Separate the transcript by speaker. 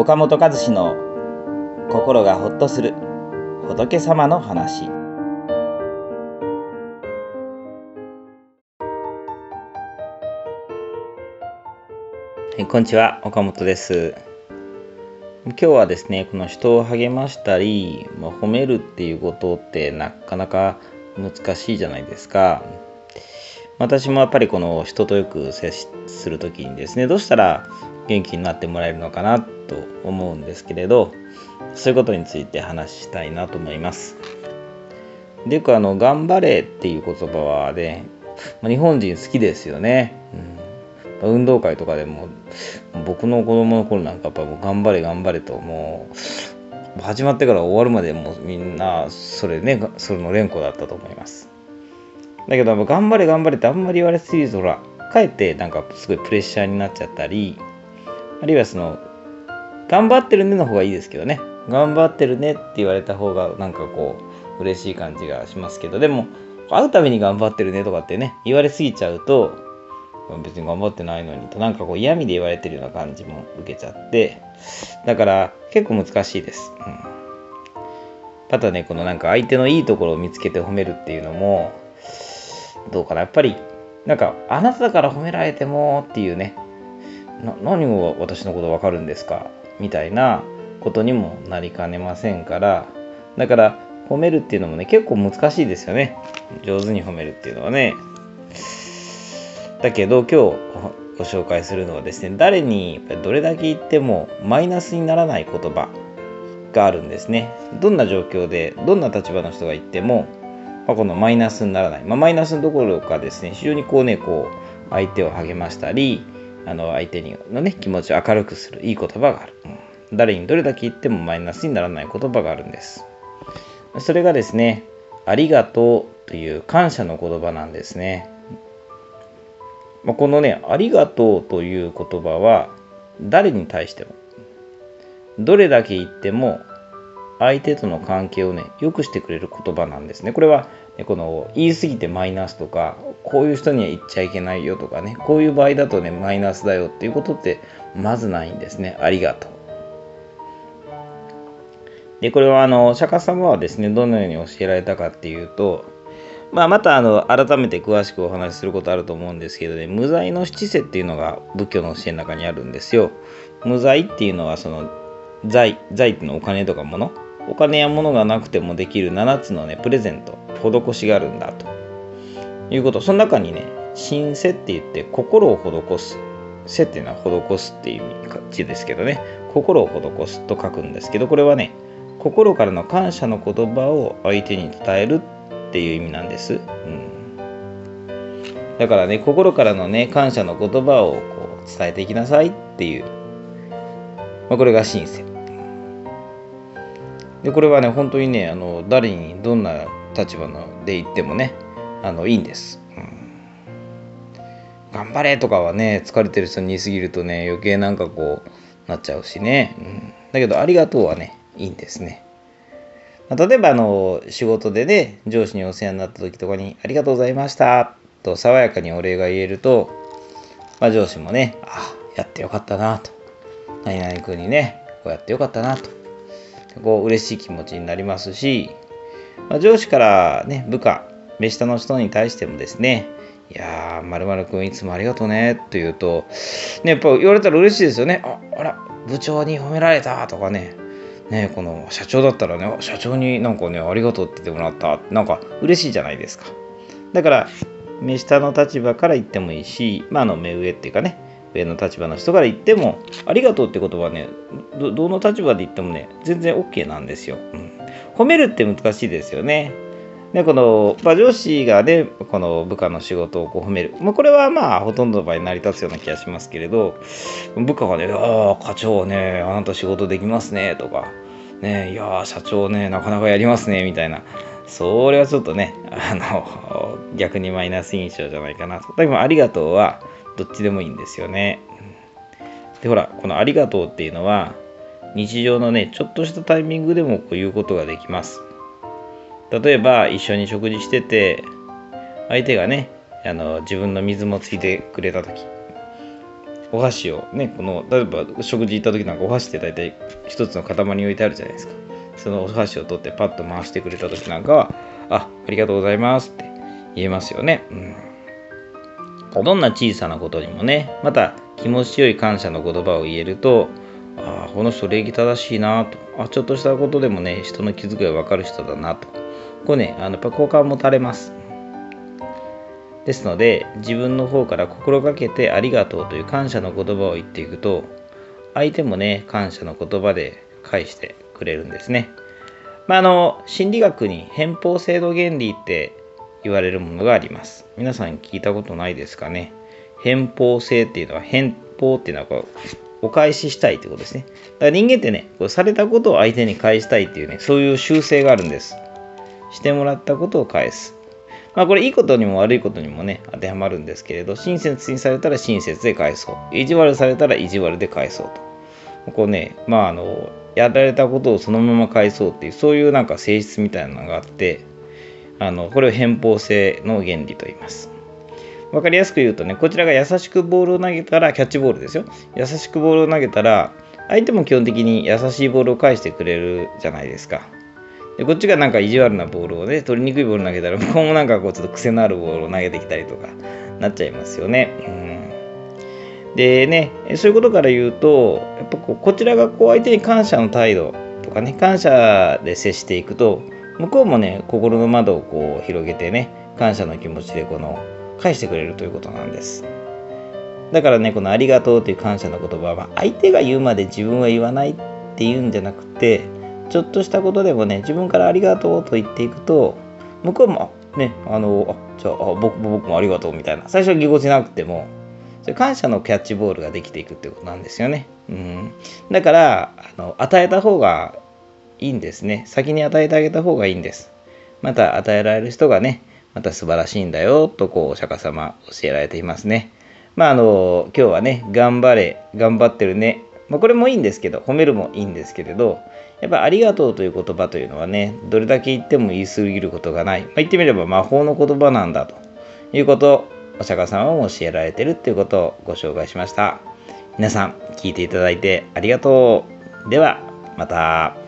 Speaker 1: 岡本和志の心がほっとする仏様の話。はいこんにちは。岡本です。今日はですねこの人を励ましたり、まあ、褒めるっていうことってなかなか難しいじゃないですか。私もやっぱりこの人とよく接する時にですねどうしたら元気になってもらえるのかなと思うんですけれどそういうことについて話したいなと思います。でよくあの「頑張れ」っていう言葉はね、ま日本人好きですよね、うん、運動会とかでも僕の子供の頃なんかやっぱもう頑張れ頑張れともう始まってから終わるまでもうみんなそれねそれの連呼だったと思います。だけど頑張れ頑張れってあんまり言われすぎるとほらかえってなんかすごいプレッシャーになっちゃったりあるいはその頑張ってるねの方がいいですけどね。頑張ってるねって言われた方がなんかこう嬉しい感じがしますけど。でも会うために頑張ってるねとかってね言われすぎちゃうと別に頑張ってないのにとなんかこう嫌味で言われてるような感じも受けちゃって。だから結構難しいです、うん、ただねこのなんか相手のいいところを見つけて褒めるっていうのもどうかな。やっぱりなんかあなただから褒められてもっていうね。何を私のこと分かるんですか？みたいなことにもなりかねませんから。だから褒めるっていうのもね結構難しいですよね。上手に褒めるっていうのはね。だけど今日ご紹介するのはですね誰にどれだけ言ってもマイナスにならない言葉があるんですね。どんな状況でどんな立場の人が言っても、まあ、このマイナスにならない、まあ、マイナスどころかですね非常にこうねこう相手を励ましたりあの相手のね気持ちを明るくするいい言葉がある、うん、誰にどれだけ言ってもマイナスにならない言葉があるんです。それがですねありがとうという感謝の言葉なんですね、まあ、このねありがとうという言葉は誰に対してもどれだけ言っても相手との関係をね良くしてくれる言葉なんですね。これはこの言い過ぎてマイナスとかこういう人には言っちゃいけないよとかねこういう場合だとねマイナスだよっていうことってまずないんですね。ありがとう。でこれはあの釈迦様はですねどのように教えられたかっていうとまあ、またあの改めて詳しくお話しすることあると思うんですけどね無罪の七世っていうのが仏教の教えの中にあるんですよ。無罪っていうのはその財財っていうのはお金とか物お金や物がなくてもできる7つのねプレゼント施しがあるんだと。いうこと。その中にね神世って言って心を施す。世っていうのは施すっていう字ですけどね。心を施すと書くんですけどこれはね心からの感謝の言葉を相手に伝えるっていう意味なんです、うん、だからね心からのね感謝の言葉をこう伝えていきなさいっていう、まあ、これが神世でこれはね本当にねあの誰にどんな立場ので言ってもねあのいいんです、うん、頑張れとかはね疲れてる人に言い過ぎるとね余計なんかこうなっちゃうしね、うん、だけどありがとうはねいいんですね。例えばあの仕事でね上司にお世話になった時とかに「ありがとうございました」と爽やかにお礼が言えると、まあ、上司もね「あやってよかったな」と「何々君にねこうやってよかったな」と。こう嬉しい気持ちになりますしまあ、上司からね、部下、目下の人に対してもですね、いやー、まるくんいつもありがとうねって言うと、ね、やっぱ言われたら嬉しいですよね。あ、あら、部長に褒められたとかね、ね、この社長だったらね、社長になんかね、ありがとうって言ってもらった、なんか嬉しいじゃないですか。だから、目下の立場から言ってもいいし、まあ、あの目上っていうかね、上の立場の人から言っても、ありがとうって言葉はね、どの立場で言ってもね、全然 OK なんですよ。うん褒めるって難しいですよね。でこの、まあ、上司がねこの部下の仕事をこう褒める、まあ、これはまあほとんどの場合成り立つような気がしますけれど部下がね「ああ課長ねあなた仕事できますね」とか「ねいや社長ねなかなかやりますね」みたいなそれはちょっとねあの逆にマイナス印象じゃないかなと。でも「ありがとう」はどっちでもいいんですよね。でほらこの「ありがとう」っていうのは日常のねちょっとしたタイミングでもこう言うことができます。例えば一緒に食事してて相手がねあの自分の水もついてくれた時お箸をねこの例えば食事行った時なんかお箸って大体一つの塊に置いてあるじゃないですか。そのお箸を取ってパッと回してくれた時なんかはあありがとうございますって言えますよね、うん、どんな小さなことにもねまた気持ちよい感謝の言葉を言えるとああこの人礼儀正しいなとあちょっとしたことでもね人の気遣いが分かる人だなとこうねあのやっぱ好感を持たれますですので自分の方から心がけてありがとうという感謝の言葉を言っていくと相手もね感謝の言葉で返してくれるんですね。まあ、あの心理学に偏方制度原理って言われるものがあります。皆さん聞いたことないですかね？偏方性っていうのは偏方っていうのはこうお返ししたいってことですね。だから人間ってね、こうされたことを相手に返したいっていうね、そういう習性があるんです。してもらったことを返す。まあこれいいことにも悪いことにもね、当てはまるんですけれど、親切にされたら親切で返そう。意地悪されたら意地悪で返そうと。こうね、まああの、やられたことをそのまま返そうっていう、そういうなんか性質みたいなのがあって、あの、これを偏方性の原理と言います。わかりやすく言うとね、こちらが優しくボールを投げたら、キャッチボールですよ。優しくボールを投げたら、相手も基本的に優しいボールを返してくれるじゃないですか。でこっちがなんか意地悪なボールをね、取りにくいボール投げたら、向 こうもなんかこうちょっと癖のあるボールを投げてきたりとかなっちゃいますよね。うん、でね、そういうことから言うと、やっぱこうこちらがこう相手に感謝の態度とかね、感謝で接していくと、向こうもね、心の窓をこう広げてね、感謝の気持ちでこの返してくれるということなんです。だからね、このありがとうという感謝の言葉は、相手が言うまで自分は言わないっていうんじゃなくて、ちょっとしたことでもね、自分からありがとうと言っていくと、向こうも、ね、あの、あ、じゃあ、僕僕もありがとうみたいな、最初はぎこちなくても、それ感謝のキャッチボールができていくってことなんですよね。うん。だから、あの与えた方がいいんですね。先に与えてあげた方がいいんです。また、与えられる人がね、また素晴らしいんだよ、とこう、お釈迦様教えられていますね。まあ、あの、今日はね、頑張れ、頑張ってるね。まあ、これもいいんですけど、褒めるもいいんですけれど、やっぱありがとうという言葉というのはね、どれだけ言っても言い過ぎることがない。まあ、言ってみれば魔法の言葉なんだということをお釈迦様も教えられてるっていうことをご紹介しました。皆さん聞いていただいてありがとう。ではまた。